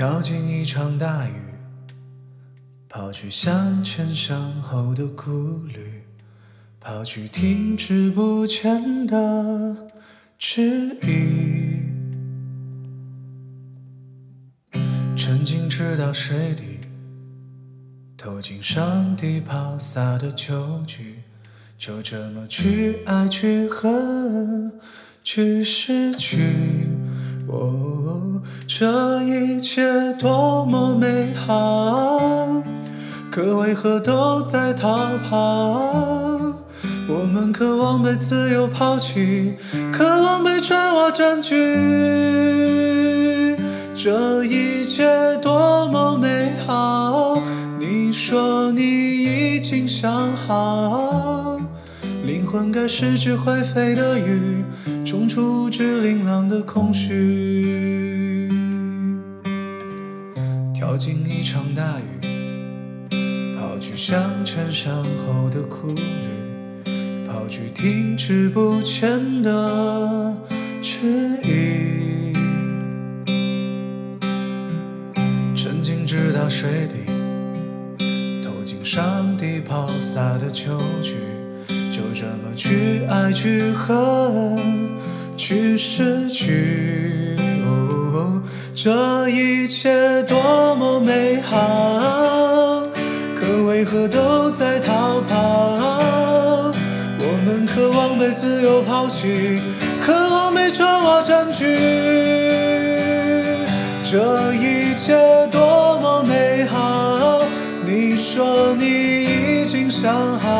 跳进一场大雨，抛去向前向后的顾虑，抛去停滞不前的迟疑，沉浸直到水底，投进上帝抛洒的球局，就这么去爱去恨去失去。哦，这一切多么美好，可为何都在逃跑？我们渴望被自由抛弃，渴望被砖瓦占据。这一切多么美好，你说你已经想好。灵魂该是只会飞的鱼，冲出无知琳琅的空虚，跳进一场大雨，抛去向前向后的苦旅，抛去停滞不前的迟疑，沉浸直到水底，投进上帝抛洒的球局。就这么去爱去恨去失去，哦这一切多么美好，可为何都在逃跑？我们渴望被自由抛弃，渴望被砖瓦占据，这一切多么美好，你说你已经想好。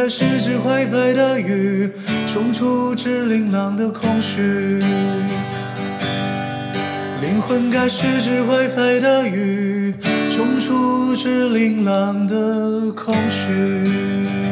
该失之会飞的鱼，冲出只琳琅的空虚。灵魂该失之会飞的鱼，冲出只琳琅的空虚。